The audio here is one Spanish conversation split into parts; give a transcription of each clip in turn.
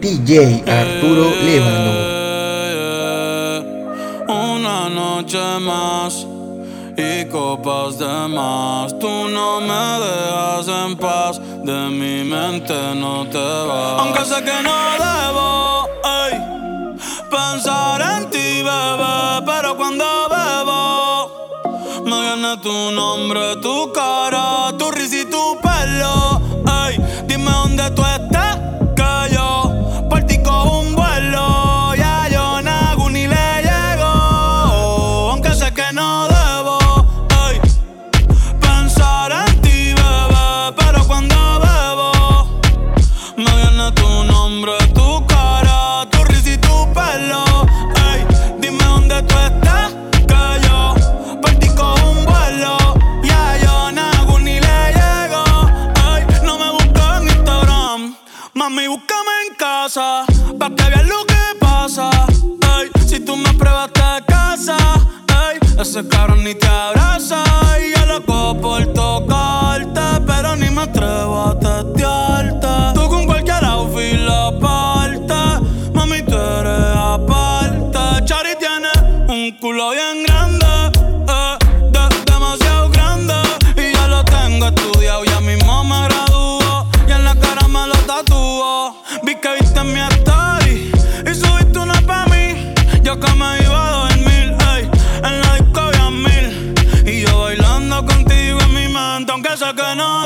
DJ Arturo Lévano. Una noche más y copas de más. Tú no me dejas en paz, de mi mente no te vas. Aunque sé que no debo ey, pensar en ti, bebé, pero cuando bebo me viene tu nombre, tu cara, ese cabrón ni te abraza.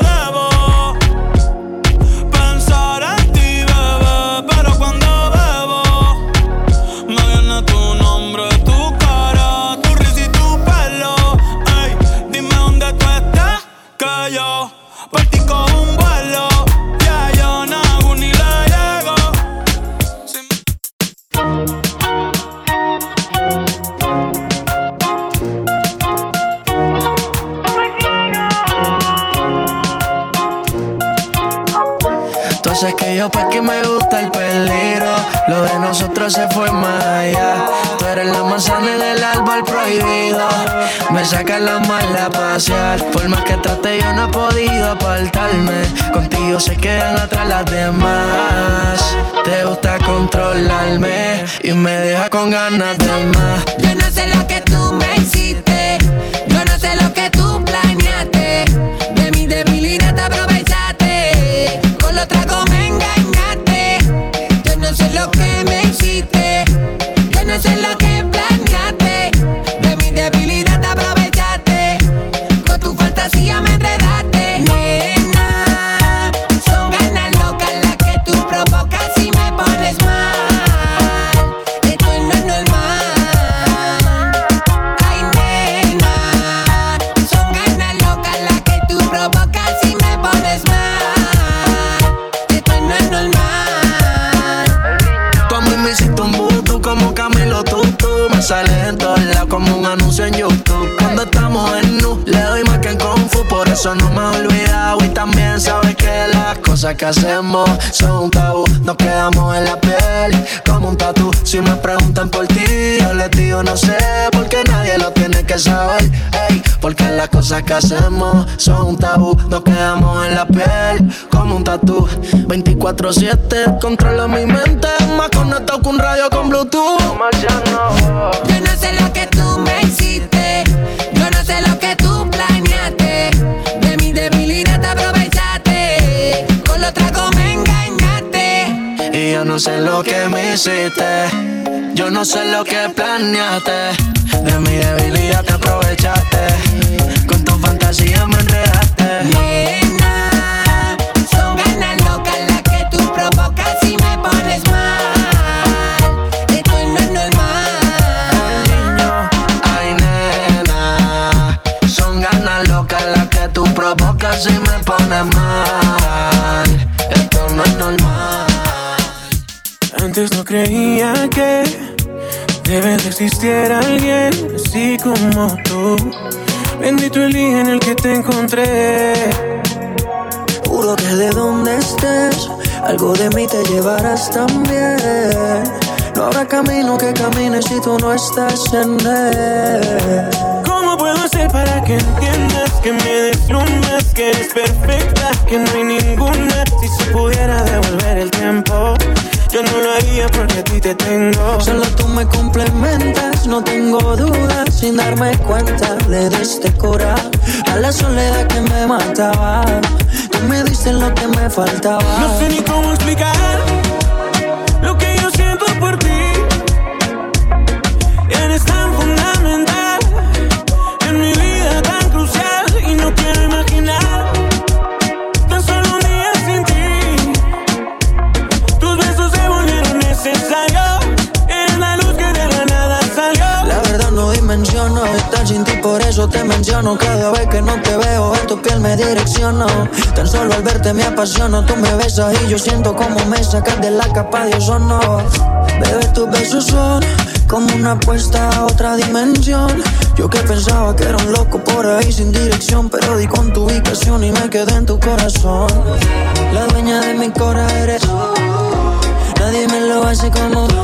Que yo pa' que me gusta el peligro. Lo de nosotros se fue más allá. Tú eres la manzana en el árbol prohibido. Me saca la mala pasear. Por más que trate yo no he podido apartarme. Contigo se quedan atrás las demás. Te gusta controlarme Y me deja con ganas de más. Yo no sé lo que tú me hiciste. Hiciste. Yo no sé lo que eso no me he olvidado y también sabes que las cosas que hacemos son un tabú. Nos quedamos en la piel como un tatu Si me preguntan por ti, yo les digo no sé Porque nadie lo tiene que saber. Ey, Porque las cosas que hacemos son un tabú. Nos quedamos en la piel como un tatu 24-7 controlo mi mente. Más conectado que un radio con Bluetooth. Yo no sé lo que tú me hiciste. Yo no sé lo que tú yo no sé lo que me hiciste. Yo no sé lo que planeaste. De mi debilidad te aprovechaste. Con tu fantasía me enredaste. Nena, son ganas locas las que tú provocas y me pones mal. Esto no es normal. Ay nena Son ganas locas las que tú provocas y me pones mal Antes no creía que de verdad existiera alguien así como tú. Bendito el día en el que te encontré. Juro que de donde estés, algo de mí te llevarás también. No habrá camino que camine si tú no estás en él. ¿Cómo puedo hacer para que entiendas que me deslumbras, que eres perfecta, que no hay ninguna? Si se pudiera devolver el tiempo, yo no lo haría porque a ti te tengo. Solo tú me complementas, no tengo dudas, sin darme cuenta le diste cura a la soledad que me mataba. Tú me diste lo que me faltaba. No sé ni cómo explicar apasiono. Tú me besas y yo siento como me sacas de la capa de ozono. Bebé, tus besos son como una apuesta a otra dimensión. Yo que pensaba que era un loco por ahí sin dirección, pero di con tu ubicación y me quedé en tu corazón. La dueña de mi corazón eres tú. Nadie me lo hace como tú.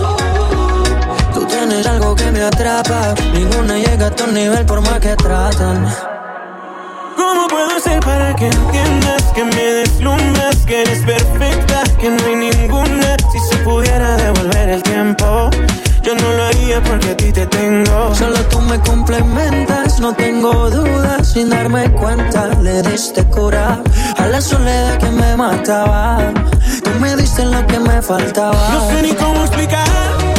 Tú tienes algo que me atrapa. Ninguna llega a tu nivel por más que tratan. ¿Cómo puedo hacer para que entiendas que me deslumbras, que eres perfecta, que no hay ninguna? Si se pudiera devolver el tiempo, yo no lo haría porque a ti te tengo. Solo tú me complementas, no tengo dudas. Sin darme cuenta, le diste cura a la soledad que me mataba. Tú me diste lo que me faltaba. No sé ni cómo explicar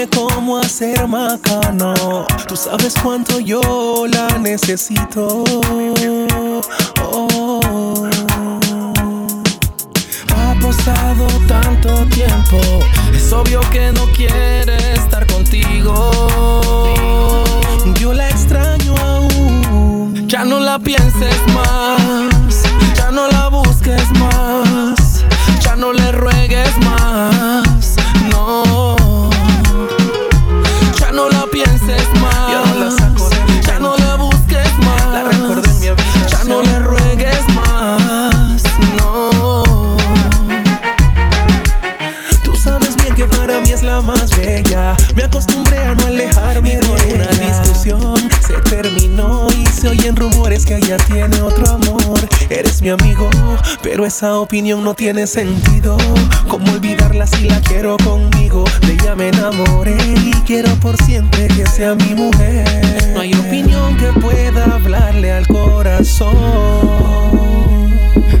Dime cómo hacer macano. Tú sabes cuánto yo la necesito. Oh. Ha pasado tanto tiempo. Es obvio que no quiere estar contigo. Yo la extraño aún. Ya no la pienses más. Rumores que ella tiene otro amor. Eres mi amigo, pero esa opinión no tiene sentido. ¿Cómo olvidarla si la quiero conmigo? De ella me enamoré y quiero por siempre que sea mi mujer. No hay opinión que pueda hablarle al corazón.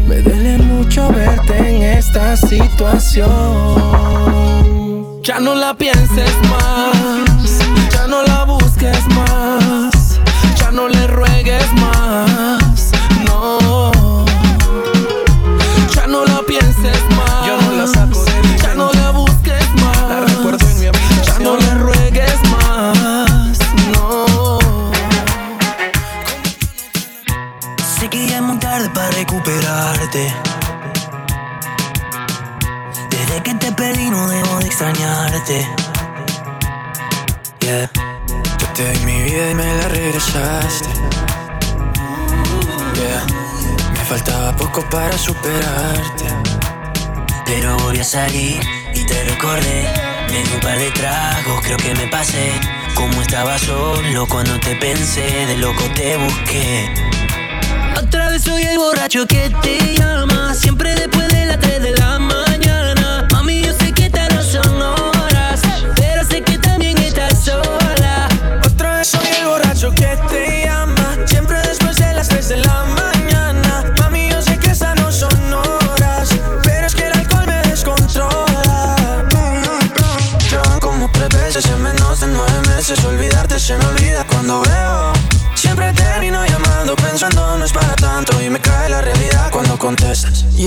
Me duele mucho verte en esta situación. Ya no la pienses más, extrañarte. Yeah. Yo te di mi vida y me la regresaste. Yeah. Me faltaba poco para superarte. Pero volví a salir y te recordé. Me di un par de tragos, creo que me pasé. Como estaba solo cuando te pensé, de loco te busqué. Otra vez soy el borracho que te llama, siempre después de las 3 de la mañana.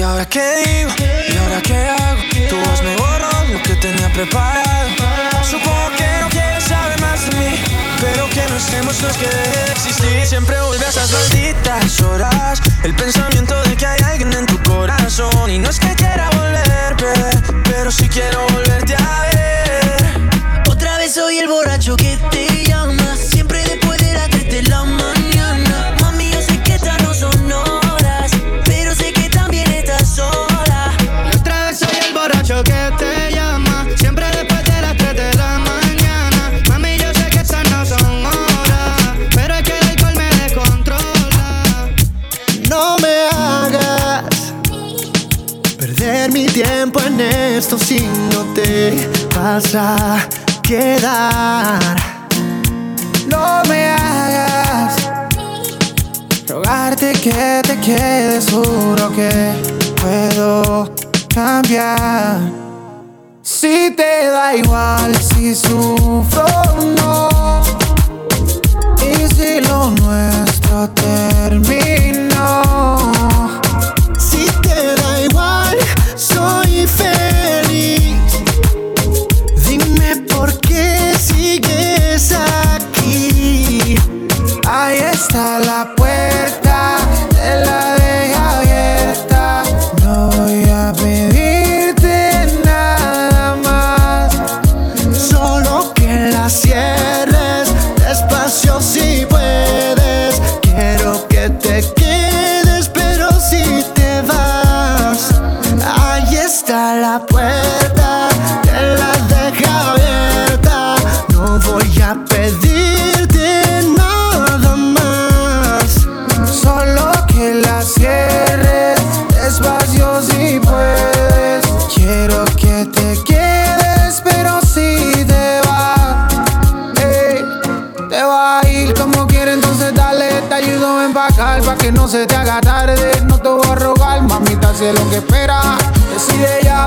ahora qué digo? ¿Y ahora qué hago? Tu voz me borró lo que tenía preparado. Supongo que no quieres saber más de mí, pero que no estemos los que de existir. Siempre vuelve a esas malditas horas, el pensamiento de que hay alguien en tu corazón. Y no es que quiera volver, pero sí quiero volverte a ver. Otra vez soy el borracho vas a quedar. No me hagas rogarte que te quedes, juro que puedo cambiar. Si te da igual, si sufro o no. Y si lo nuestro terminó. ahí está la puerta de la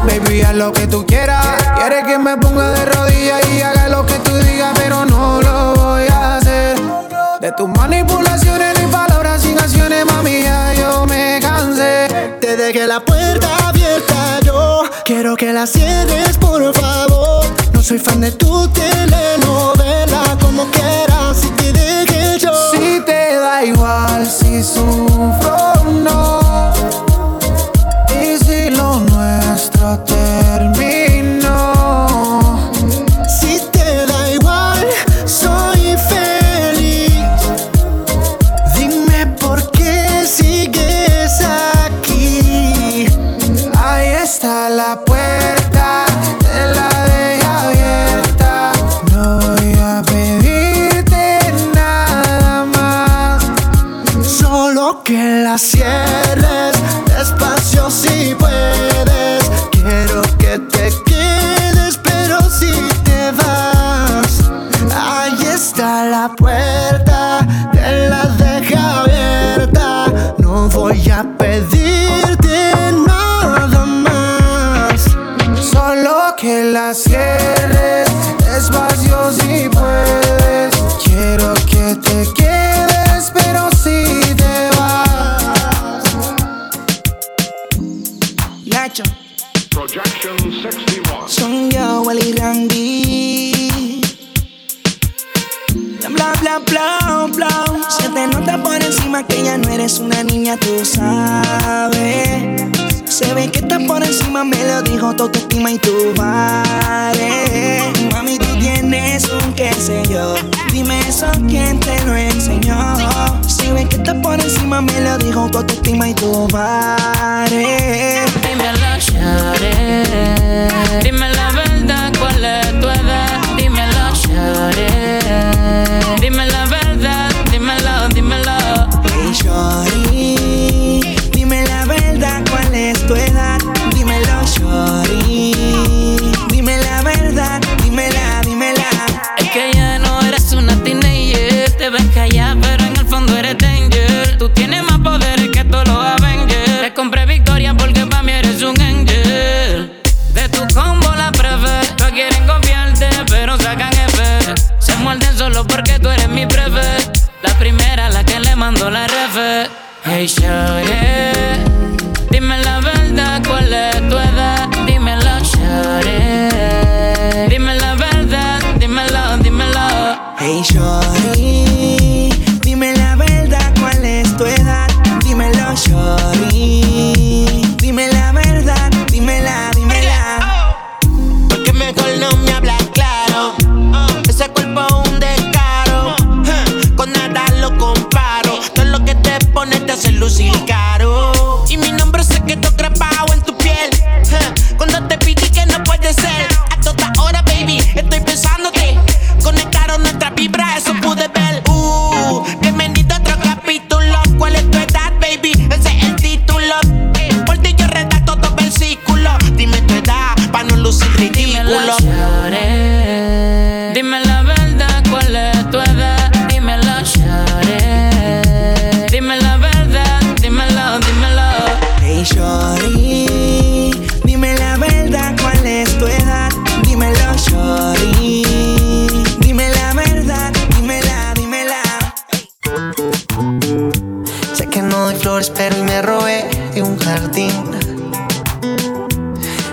Baby, haz lo que tú quieras. Quieres que me ponga de rodillas y haga lo que tú digas, pero no lo voy a hacer. De tus manipulaciones ni palabras sin acciones, mami, ya yo me cansé. Te dejé la puerta abierta, yo quiero que la cierres, por favor. No soy fan de tu telenovela.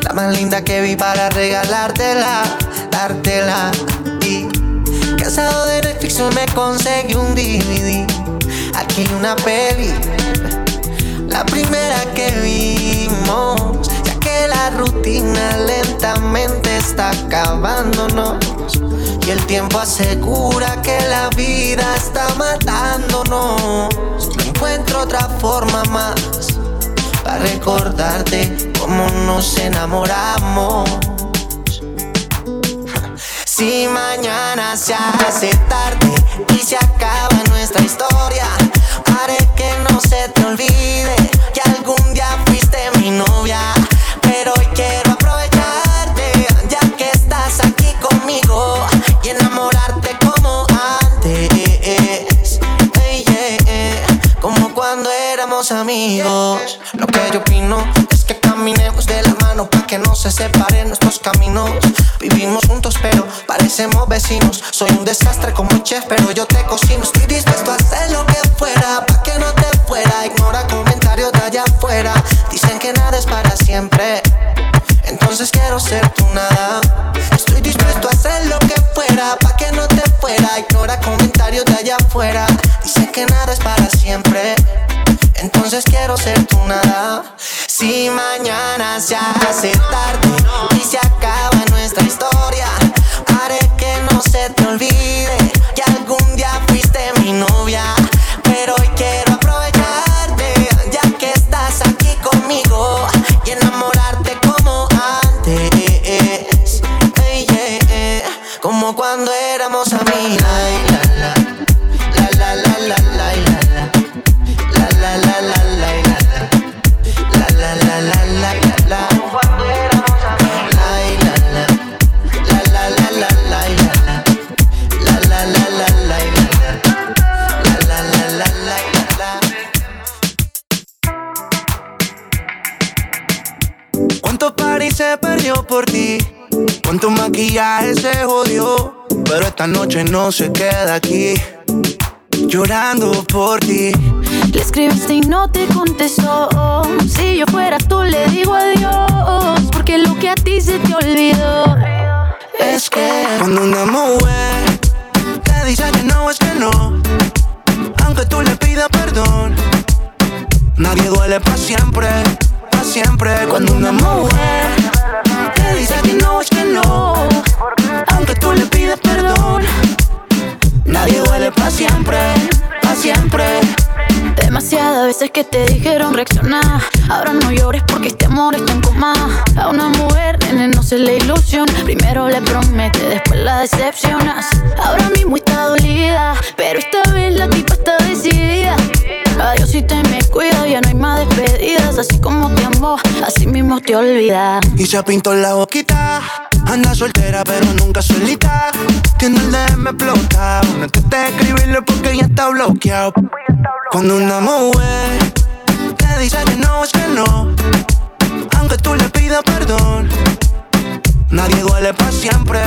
La más linda que vi para regalártela, dártela. Y casado de Netflix me conseguí un DVD. Aquí una peli, la primera que vimos. Ya que la rutina lentamente está acabándonos. Y el tiempo asegura que la vida está matándonos. No encuentro otra forma más para recordarte cómo nos enamoramos. Si mañana se hace tarde y se acaba nuestra historia, haré que no se te olvide que algún día fuiste mi novia. Pero hoy quiero aprovecharte, ya que estás aquí conmigo y enamorarte como antes. Ey, yeah, yeah, como cuando éramos amigos. Lo que yo opino es que caminemos de la mano para que no se separen nuestros caminos. Vivimos juntos, pero parecemos vecinos. Soy un desastre como chef, pero yo te cocino. Estoy dispuesto a hacer lo que fuera para que no te fuera. Ignora comentarios de allá afuera. Dicen que nada es para siempre. Entonces quiero ser tu nada. Estoy dispuesto a hacer lo que fuera para que no te fuera. Ignora comentarios de allá afuera. Dicen que nada es para siempre. Entonces quiero ser tu nada. Si mañana se hace tarde y se acaba nuestra historia, haré que no se te olvide que algún día fuiste mi novia. Esta noche no se queda aquí Llorando por ti Le escribiste y no te contestó. Si yo fuera tú, le digo adiós. Porque lo que a ti se te olvidó es que. Cuando una mujer te dice que no es que no Aunque tú le pidas perdón Nadie duele para siempre, para siempre Cuando una mujer te dice que no es que no Le pidas perdón Nadie duele para siempre, para siempre Demasiadas veces que te dijeron reaccionar. Ahora no llores porque este amor está en coma. A una mujer, nene, no se le ilusiona. Primero le promete, después la decepcionas. Ahora mismo está dolida, pero esta vez la tipa está decidida. Adiós si te me cuida, ya no hay más despedidas. Así como te amó, así mismo te olvida. Y se pintó la boquita Anda soltera pero nunca solita. Tiene el DM explotado. No te escribirle porque ya está bloqueado. Cuando una mujer te dice que no es que no, aunque tú le pidas perdón, nadie duele para siempre,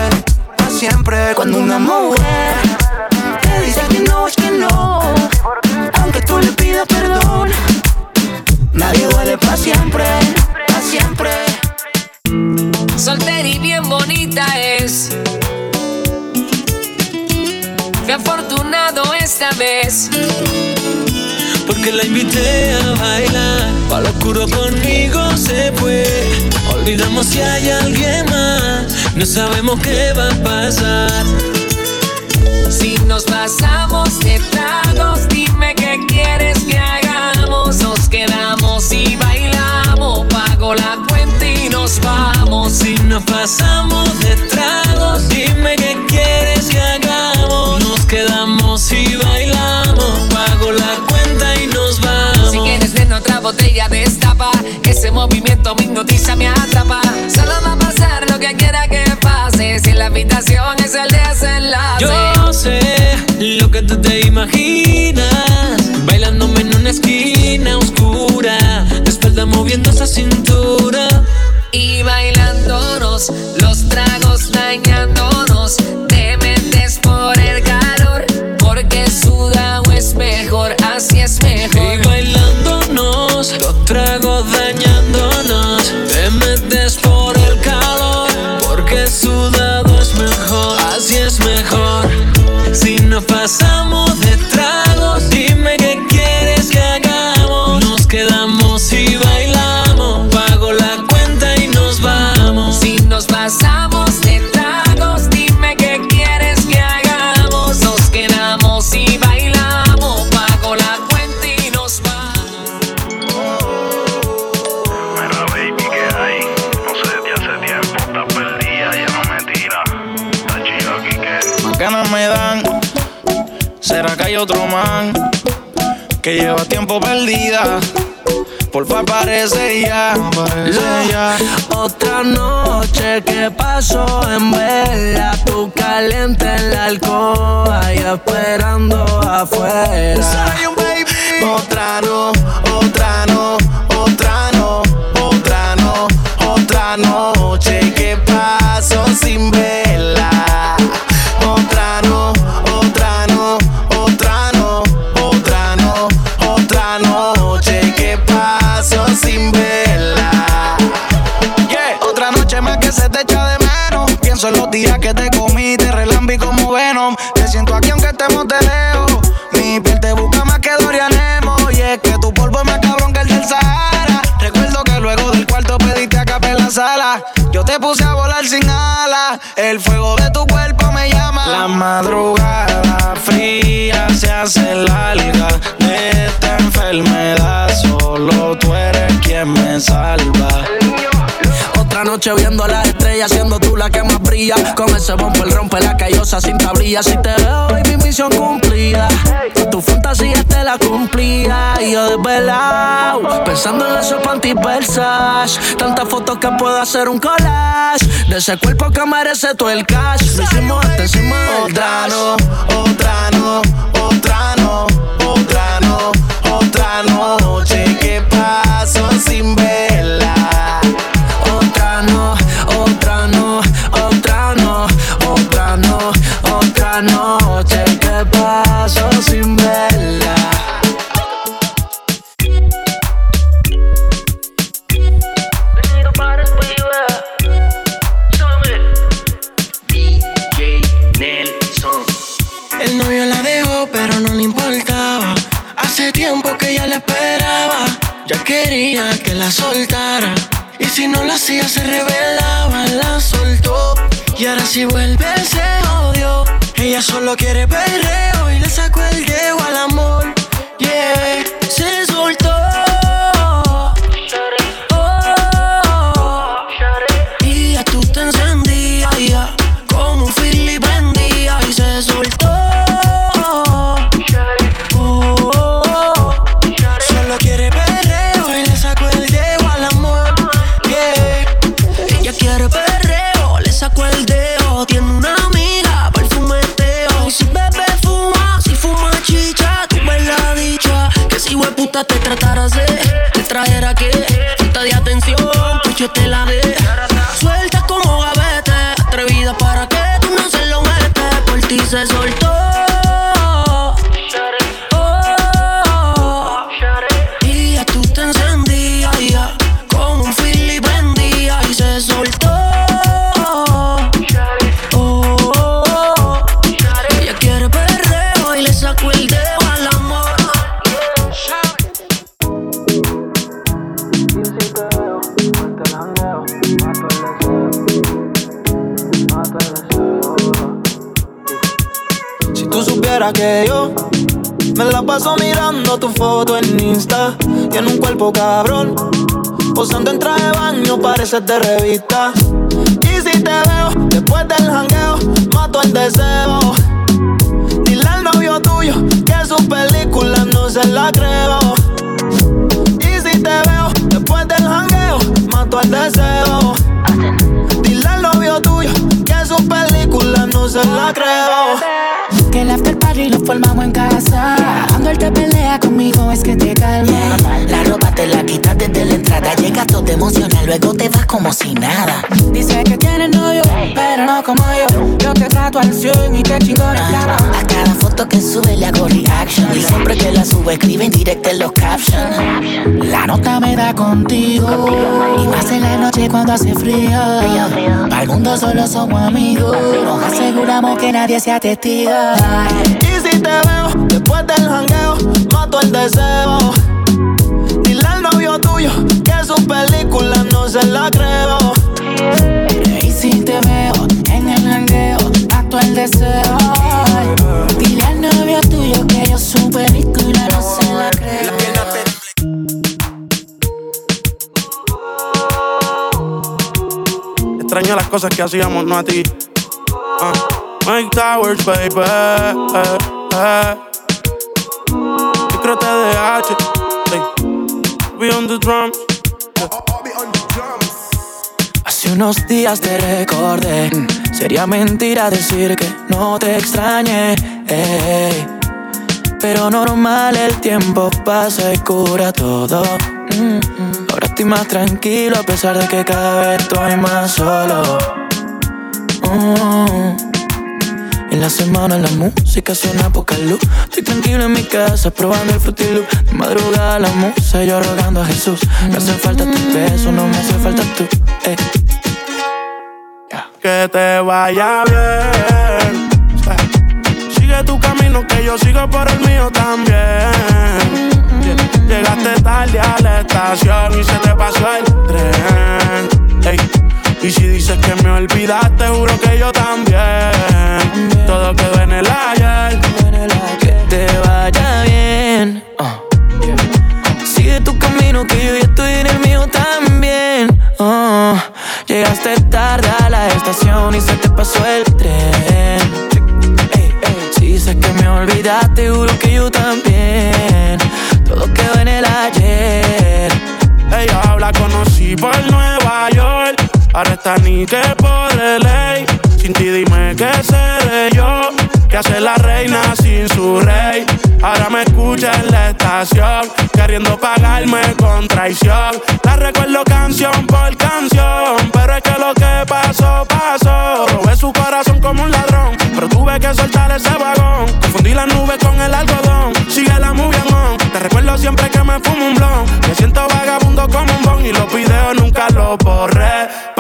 para siempre. Cuando una mujer te dice que no es que no, aunque tú le pidas perdón, nadie duele para siempre, para siempre soltera y bien bonita es. Qué afortunado esta vez. Porque la invité a bailar, pa' lo oscuro conmigo se fue. Olvidamos si hay alguien más, no sabemos qué va a pasar. Si nos pasamos de tragos, dime qué quieres que hagamos. Nos quedamos y vamos nos vamos. Si nos pasamos de tragos, dime qué quieres que hagamos. Nos quedamos y bailamos, pago la cuenta y nos vamos. Si quieres tener otra botella destapa, ese movimiento me hipnotiza, me atrapa. Solo va a pasar lo que quiera que pase. Si la invitación es el desenlace. Yo sé lo que tú te imaginas, bailándome en una esquina oscura, de espalda moviendo esa cintura. Y bailándonos, los tragos dañándonos. Perdida? Porfa, aparece ya. Aparece ya. Otra noche que pasó en vela, tú caliente en la alcoba y esperando afuera. Otra no, otra no, otra no, otra no, otra noche que pasó sin verla. En los días que te comí, te relambí como Venom. Te siento aquí aunque estemos de lejos. Mi piel te busca más que Dorian Nemo. Y es que tu polvo es más cabrón que el del Sahara. Recuerdo que luego del cuarto pediste acá en la sala. Yo te puse a volar sin alas. El fuego de tu cuerpo me llama. La madrugada fría se hace larga. De esta enfermedad solo tú eres quien me salva. Otra noche viendo las estrellas, siendo tú la que más brilla. Con ese bumper rompe la callosa sin tablilla. Si te veo, mi misión cumplida. Tu fantasía te la cumplía. Y yo desvelado, pensando en esos panty Versace. Tantas fotos que puedo hacer un collage. De ese cuerpo que merece todo el cash. Lo hicimos hasta encima del Otra dash. no, otra no, otra que yo me la paso mirando tu foto en Insta. Tiene un cuerpo cabrón. Posando en traje de baño, pareces de revista. Y si te veo después del jangueo, mato el deseo. Dile al novio tuyo que su película no se la creo. Y si te veo después del jangueo, mato el deseo. Dile al novio tuyo que su película no se la creo. Que el after party lo formamos en casa. Cuando él te pelea conmigo es que te calma. La ropa te la quitas desde la entrada. Llegas todo emocional, luego te vas como si nada. Dice que tiene novio, pero no como yo. Yo te trato al 100 y te chingo en plano. A cada foto que sube le hago reaction. Y siempre que la subo escribe en directo en los captions. La nota me da contigo. Y más en la noche cuando hace frío. Para el mundo solo somos amigos. Nos aseguramos que nadie sea testigo. Y si te veo después del jangueo, mato el deseo. Dile al novio tuyo que su película no se la creo. Y si te veo en el jangueo, acto el deseo. Dile al novio tuyo que yo su película no se la creo. Extraño las cosas que hacíamos, no a ti. Ah. Mike Towers, baby. Eh, eh. TDH. Be on the drums. Hace unos días te recordé. Sería mentira decir que no te extrañé. ey. Pero normal, el tiempo pasa y cura todo. Mm, mm. Ahora estoy más tranquilo a pesar de que cada vez estoy más solo. Mm. En la semana la música suena poca luz. Estoy tranquilo en mi casa probando el Fruity Loop. De madrugada la musa yo rogando a Jesús. Me hace falta tu beso, no me hace falta tú. eh. Que te vaya bien. Sigue tu camino que yo sigo por el mío también. Lle- Llegaste tarde a la estación y se te pasó el tren. Y si dices que me olvidaste, juro que yo también. Todo quedó en el ayer. Que te vaya bien. ah. Sigue tu camino que yo ya estoy en el mío también. ah. Llegaste tarde a la estación y se te pasó el tren. Si dices que me olvidaste, juro que yo también. Todo quedó en el ayer. Ella habla, conocí por Nueva York. Ahora está ni que por ley. Sin ti dime qué seré yo. Que hace la reina sin su rey. Ahora me escucha en la estación. Queriendo pagarme con traición. La recuerdo canción por canción. Pero es que lo que pasó, pasó. Robé su corazón como un ladrón. Pero tuve que soltar ese vagón. Confundí las nubes con el algodón. Sigue la movie on. Te recuerdo siempre que me fumo un blon. Me siento vagabundo como un bon. Y los videos nunca los borré.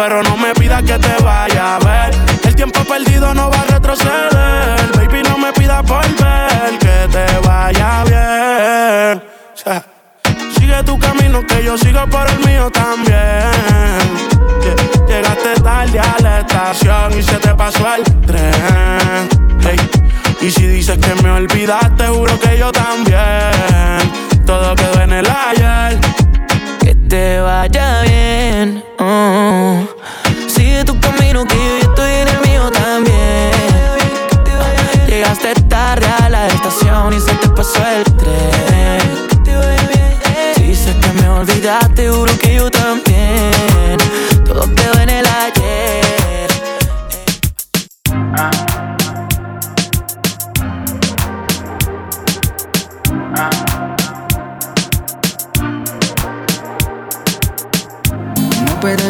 Pero no me pidas que te vaya a ver. El tiempo perdido no va a retroceder. Baby, no me pidas volver. Que te vaya bien. Sigue tu camino que yo sigo por el mío también. Lle- Llegaste tarde a la estación y se te pasó el tren. Y si dices que me olvidaste, juro que yo también.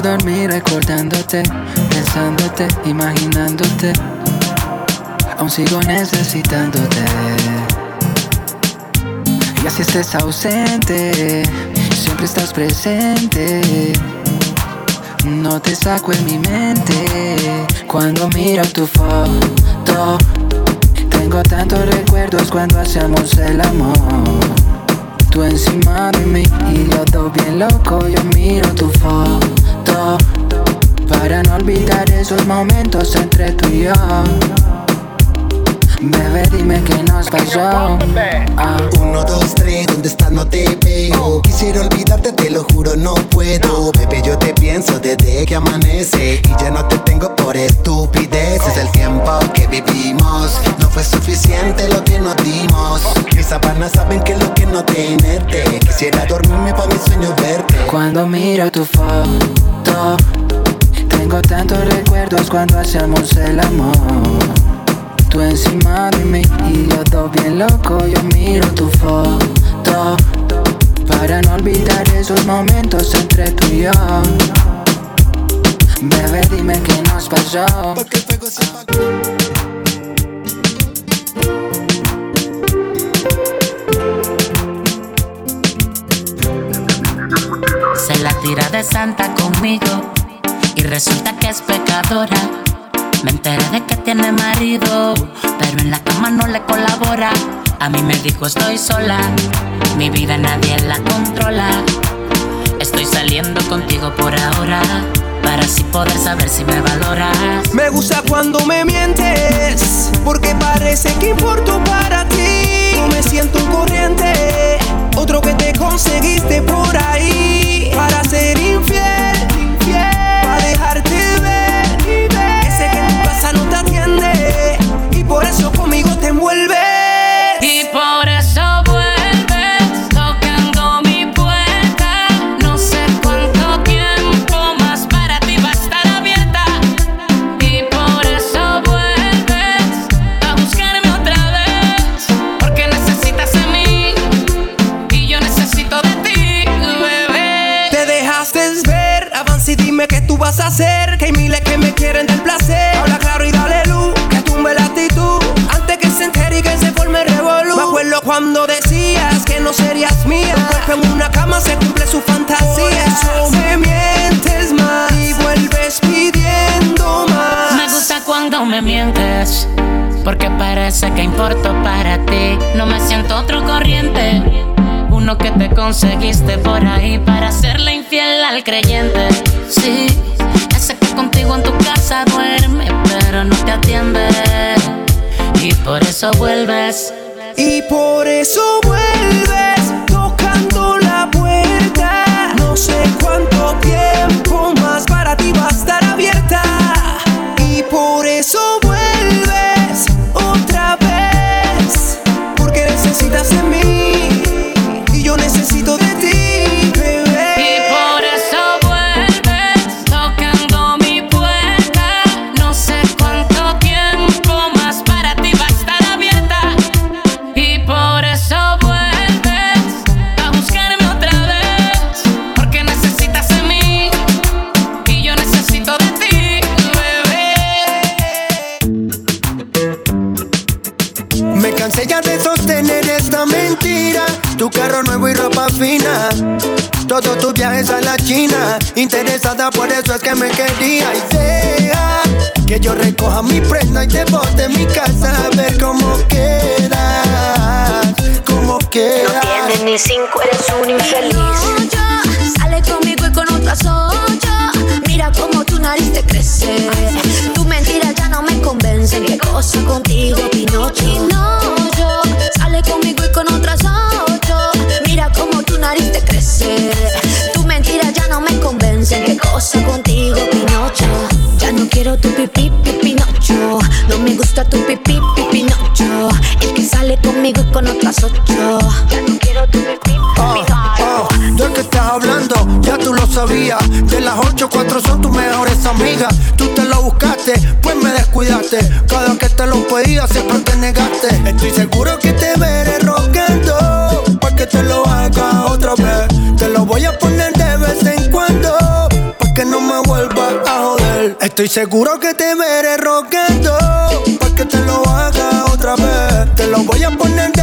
Dormir recordándote, pensándote, imaginándote. Aún sigo necesitándote. Y así estés ausente, siempre estás presente. No te saco en mi mente cuando miro tu foto. Tengo tantos recuerdos cuando hacíamos el amor. Tú encima de mí y yo todo bien loco. Yo miro tu foto para no olvidar esos momentos entre tú y yo. Bebé, dime qué nos pasó. Ah. Uno, dos, tres, ¿dónde estás? No te veo. Quisiera olvidarte, te lo juro, no puedo. Bebé, yo te pienso desde que amanece. Y ya no te tengo por estupideces. El tiempo que vivimos fue suficiente lo que nos dimos. Mis sábanas saben que lo que no tenerte. Quisiera dormirme para mis sueños verte. Cuando miro tu foto, tengo tantos recuerdos cuando hacemos el amor. Tú encima de mí y yo todo bien loco, yo miro tu foto para no olvidar esos momentos entre tú y yo. Bebé, dime qué nos pasó. Se la tira de santa conmigo y resulta que es pecadora. Me enteré de que tiene marido, pero en la cama no le colabora. A mí me dijo estoy sola, mi vida nadie la controla. Estoy saliendo contigo por ahora, para así poder saber si me valoras. Me gusta cuando me mientes, porque parece que importo para ti. No me siento un corriente, otro que te conseguiste por ahí. Para ser infiel, infiel, parece que importo para ti. No me siento otro corriente, uno que te conseguiste por ahí para hacerle infiel al creyente. Sí, ese que contigo en tu casa duerme, pero no te atiende. Y por eso vuelves. Y por eso vuelves tocando la puerta. No sé cuánto tiempo Todos tus viajes a la China. Interesada por eso es que me quería. Y deja que yo recoja mi prenda y te bote mi casa a ver cómo quedas. Cómo quedas. No tienes ni cinco, eres un infeliz. Sale conmigo y con otras ocho. Mira cómo tu nariz te crece. Tu mentira ya no me convence. Qué cosa contigo. Pinocho. Estoy seguro que te veré rogando. Pa' que te lo haga otra vez. Te lo voy a poner de vez en cuando. Pa' que no me vuelvas a joder. Estoy seguro que te veré rogando. Pa' que te lo haga otra vez. Te lo voy a poner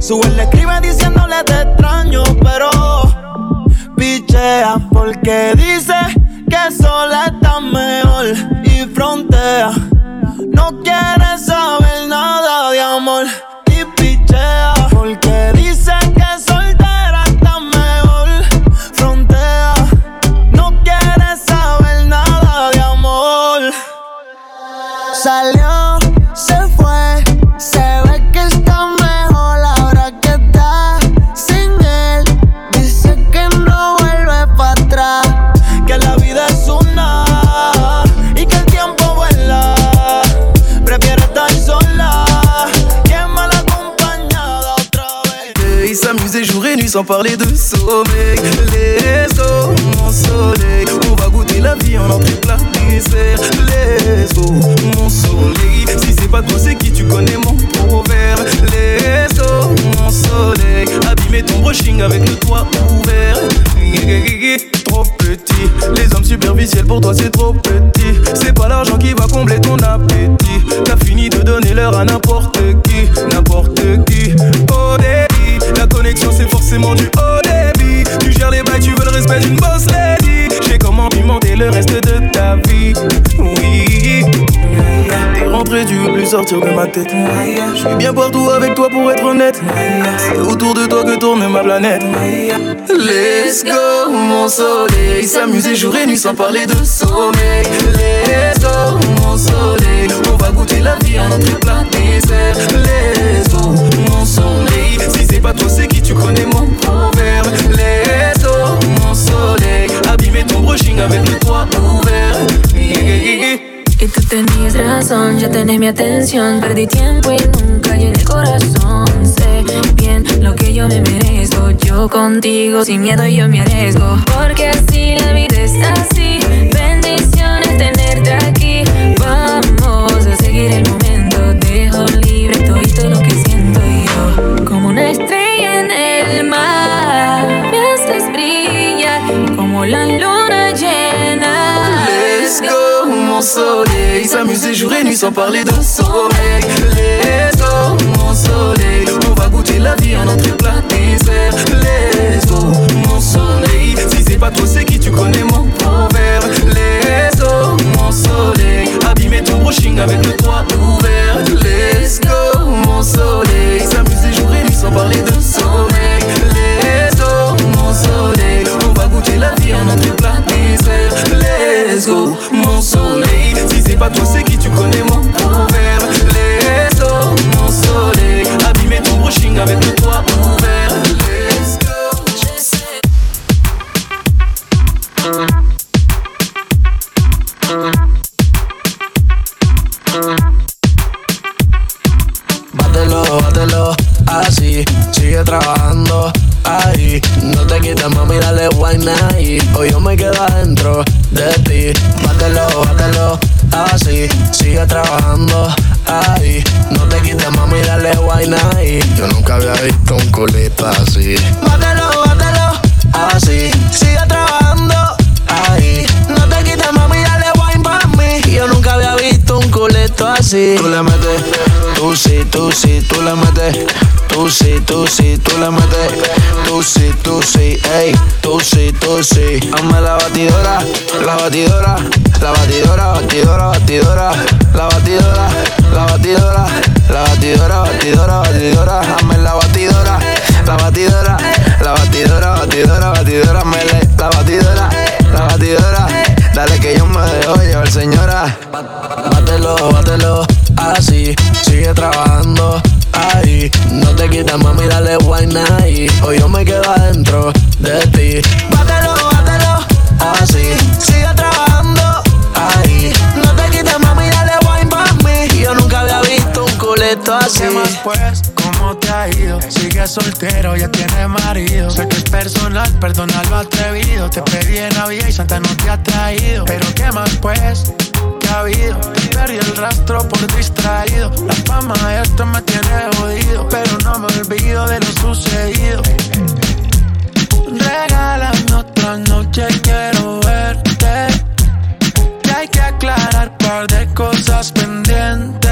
Sube le escribe diciéndole te extraño, pero pichea porque dice que sola está mejor y frontea. No quiere parler de sommeil. Let's go, mon soleil. On va goûter la vie en entrée plat dessert. Let's go, mon soleil. Si c'est pas toi, c'est qui tu connais mon proverbe. Let's go, mon soleil. Abîmer ton brushing avec le toit ouvert. Trop petit, les hommes superficiels pour toi c'est trop petit. C'est pas l'argent qui va combler ton appétit. T'as fini de donner l'heure à n'importe qui, n'importe qui. La connexion c'est forcément du haut débit. Tu gères les bails, tu veux le respect d'une boss lady. J'ai comment pimenter le reste de ta vie. Oui, t'es rentré, tu veux plus sortir de ma tête. Je suis bien partout avec toi pour être honnête. C'est autour de toi que tourne ma planète. Let's go, mon soleil. S'amuser jour et nuit sans parler de sommeil. Let's go, mon soleil. On va goûter la vie à notre plat dessert. Let's go, soleil. Si c'est pas toi, c'est qui tu connais mon proverbe. Let's go, mon soleil. Abîmer ton brushing avec le toit ouvert. Y tú tenías razón, ya tenés mi atención. Perdí tiempo y nunca llené el corazón. Sé bien lo que yo me merezco. Yo contigo, sin miedo yo me arriesgo. Porque así la vida es así. Jour et nuit sans parler de sommeil. Let's go, mon soleil. On va goûter la vie en entrée plat dessert. Let's go, mon soleil. Si c'est pas toi, c'est qui tu connais mon proverbe. Let's go, mon soleil. Abîmer ton brushing avec le toit ouvert. Let's go, mon soleil. S'amuser jour et nuit sans parler de sommeil. Let's go, mon soleil. On va goûter la vie en entrée plat dessert. Let's go, mon soleil. Pas toi, c'est qui tu connais mon proverbe. Let's go, mon soleil. Abîmer ton brushing avec le toit tú sí, tú le metes. Tú sí, tú sí, tú le metes. Tú sí, tú sí, ey. Tú sí, tú sí. La batidora, la batidora, la batidora, Perdona lo atrevido, te pedí en la vida y Santa no te ha traído. Pero qué más pues, que ha habido. Perdí el rastro por distraído. La fama esto me tiene jodido, pero no me olvido de lo sucedido. Regálame otra noche, quiero verte. Que hay que aclarar par de cosas pendientes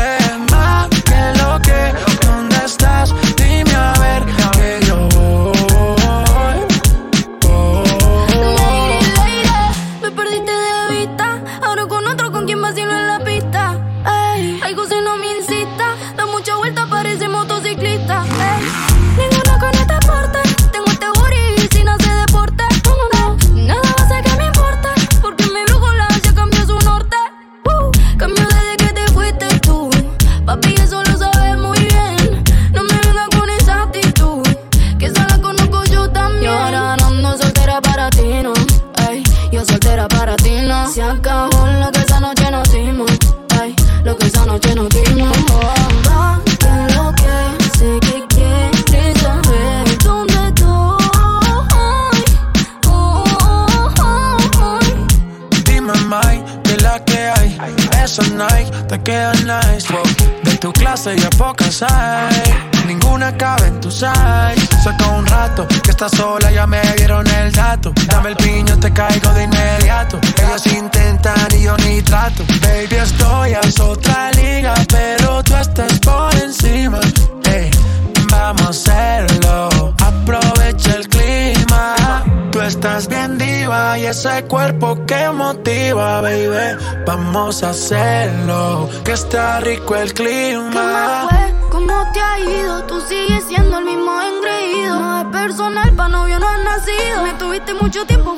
vamos hacerlo, que está rico el clima. ¿Qué fue? ¿Cómo te ha ido? Tú sigues siendo el mismo engreído. No es personal, pa' novio no has nacido. Me tuviste mucho tiempo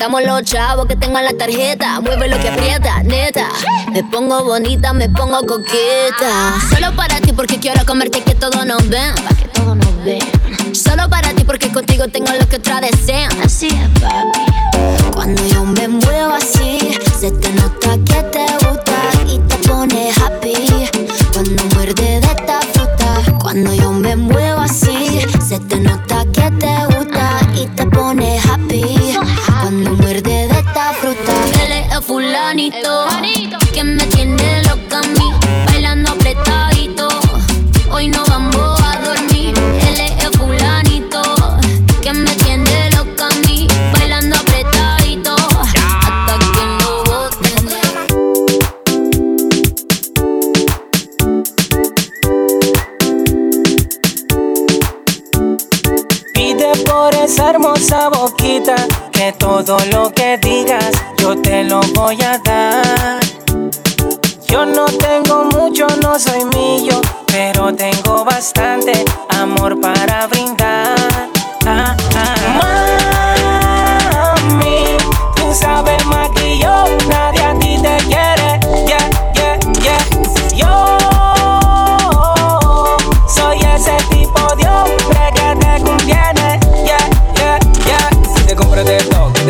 Sacamos los chavos que tengo en la tarjeta. Mueve lo que aprieta, neta. Me pongo bonita, me pongo coqueta. Solo para ti porque quiero comerte que todo nos ven. Pa' que todo nos ven. Solo para ti porque contigo tengo lo que otra desean. Así es, papi. Cuando yo me muevo así, se te nota que te gusta y te pone happy. Cuando muerde de esta fruta, cuando yo me muevo así, se te nota que te gusta. Fulanito que me tiene loca a mí, bailando apretadito. Hoy no vamos a dormir, él es el fulanito que me tiene loca a mí, bailando apretadito. Hasta que lo boten. Pide por esa hermosa boquita que todo lo que digas yo te lo voy a dar. Yo no tengo mucho, no soy millo, pero tengo bastante amor para brindar. Ah.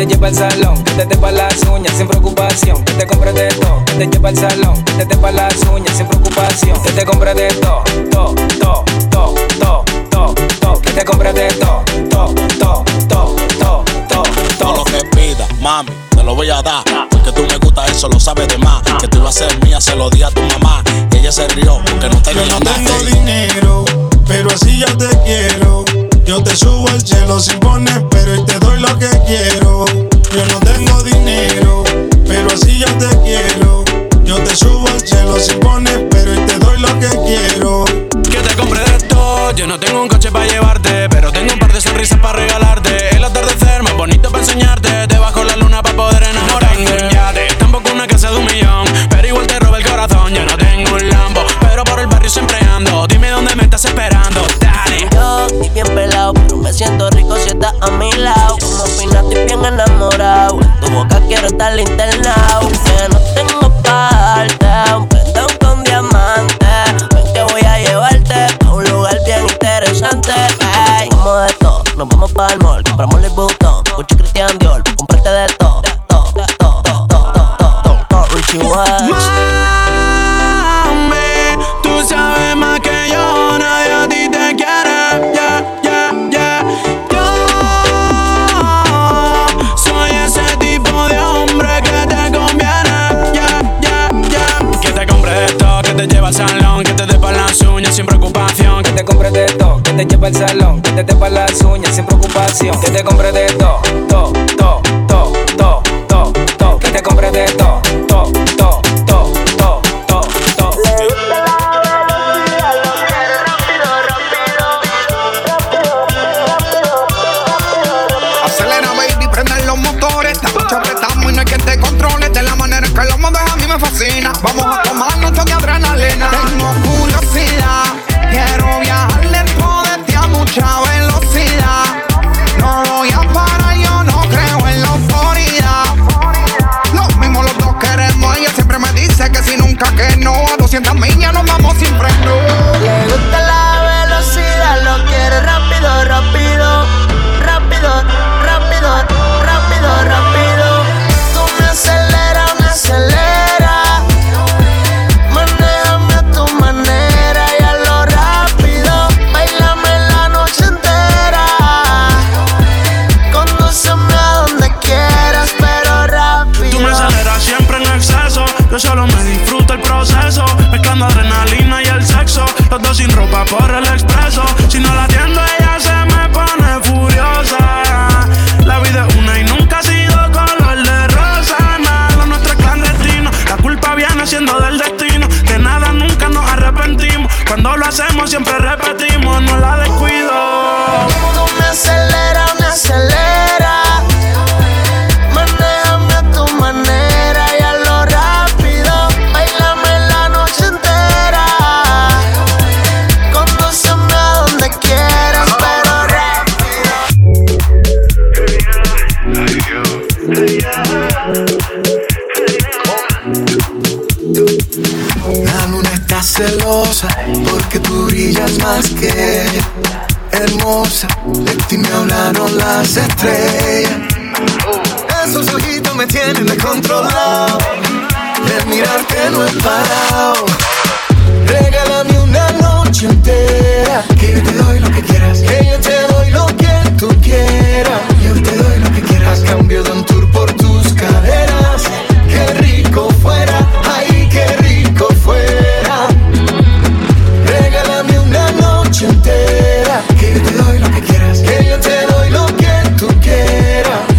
Te lleve al salón, que te tepa las uñas sin preocupación. Que te compre de todo, que te lleve al salón, que te tepa las uñas sin preocupación. Que te compre de todo, todo, todo, todo, todo, todo, todo. Que te compre de todo, todo, todo, todo, todo, todo, Todo lo que pida, mami, te lo voy a dar. Porque tú me gusta eso, lo sabes de más. Que tú ibas a ser mía, se lo di a tu mamá. Y ella se rió porque no tenía Yo no tengo dinero, pero así yo te quiero. Yo te subo al cielo sin poner pero y te doy lo que quiero. Yo no tengo dinero, pero así yo te quiero. Yo te subo al cielo sin poner pero y te doy lo que quiero. Que te compre de todo. Yo no tengo un coche para llevarte, pero tengo un par de sonrisas para regalarte. Siento rico si estás a mi lado. Como fina estoy bien enamorado. En tu boca quiero estar internado. Que no tengo parte, un prendón con diamante. Ven que voy a llevarte a un lugar bien interesante. Ey, como de todo, nos vamos para el mall. Compramos el botón, te lleve al salón, que te tepa las uñas sin preocupación. Que te compre de todo, todo, La luna está celosa porque tú brillas más que. Hermosa, de ti me hablaron las estrellas. Esos ojitos me tienen descontrolado. De mirarte no he parado. Regálame una noche entera. Que yo te doy lo que quieras. Que yo te doy lo que tú quieras. Yo te doy lo que quieras. A cambio de un tour por tus caderas qué rico fuera, ay, qué rico fuera. Regálame una noche entera, que yo te doy lo que quieras, que yo te doy lo que tú quieras.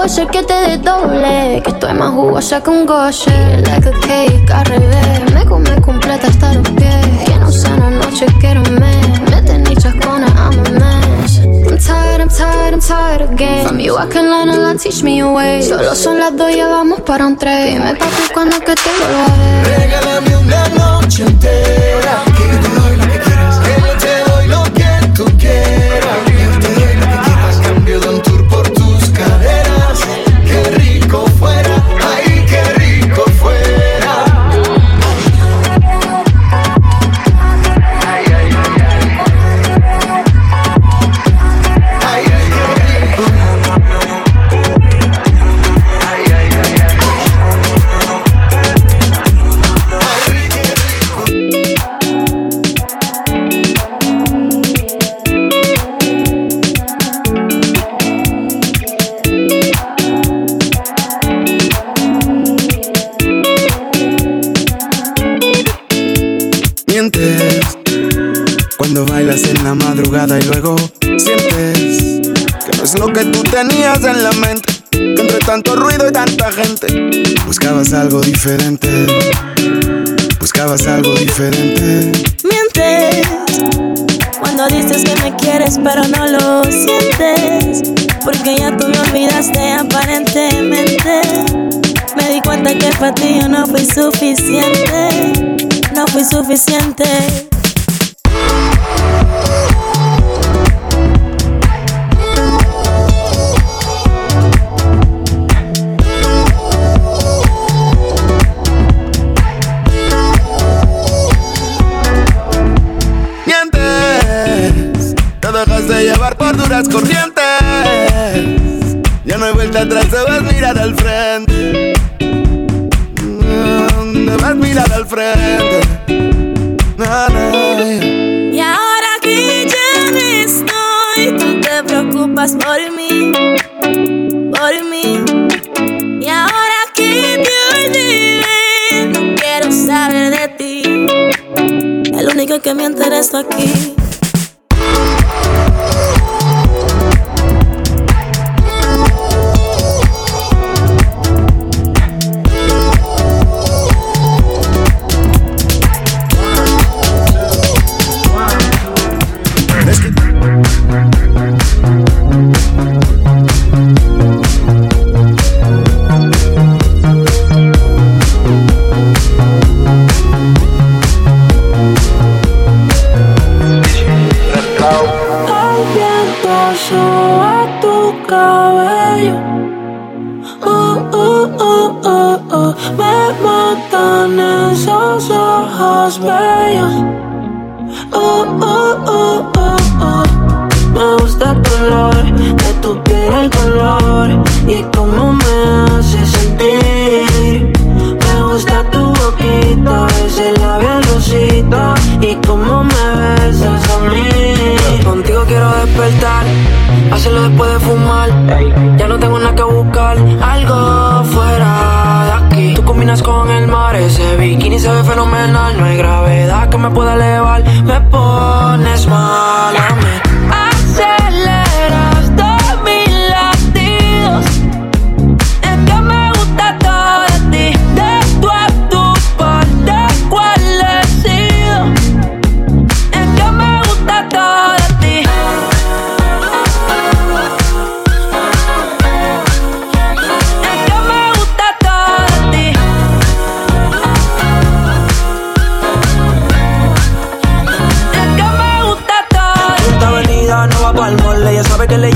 Voy a ser que te dé doble. Que estoy más jugosa que un goce. Like a cake al revés. Me come completa hasta los pies. Que no sana noche, quiero mes. Me chascona, I'm a mess. I'm tired, I'm tired, I'm tired again. From you I can learn a lot, teach me your way. Solo son las dos, ya vamos para un tren. Dime papi cuando que te vuelva a ver. Regálame una noche entera. Buscabas algo diferente. Buscabas algo diferente. Mientes cuando dices que me quieres pero no lo sientes Porque ya tú me olvidaste aparentemente Me di cuenta que para ti yo no fui suficiente No fui suficiente que me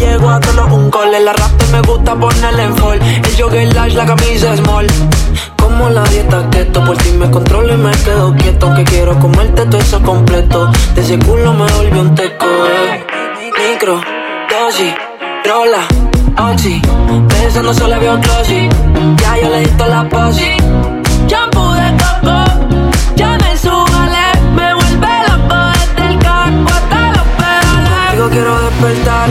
llego a todos un cole La raptor me gusta ponerle en fall. El jogger large, la camisa small. Como la dieta keto Por ti me controlo y me quedo quieto. Aunque quiero comerte todo eso completo. De ese culo me volvió un teco eh. Micro, dosis, rola, oxi. Pensando solo veo glossy Ya yo le di toda la posi. Shampoo de coco, ya me subale, me vuelve loco desde el carro hasta los pedales. Digo quiero despertar,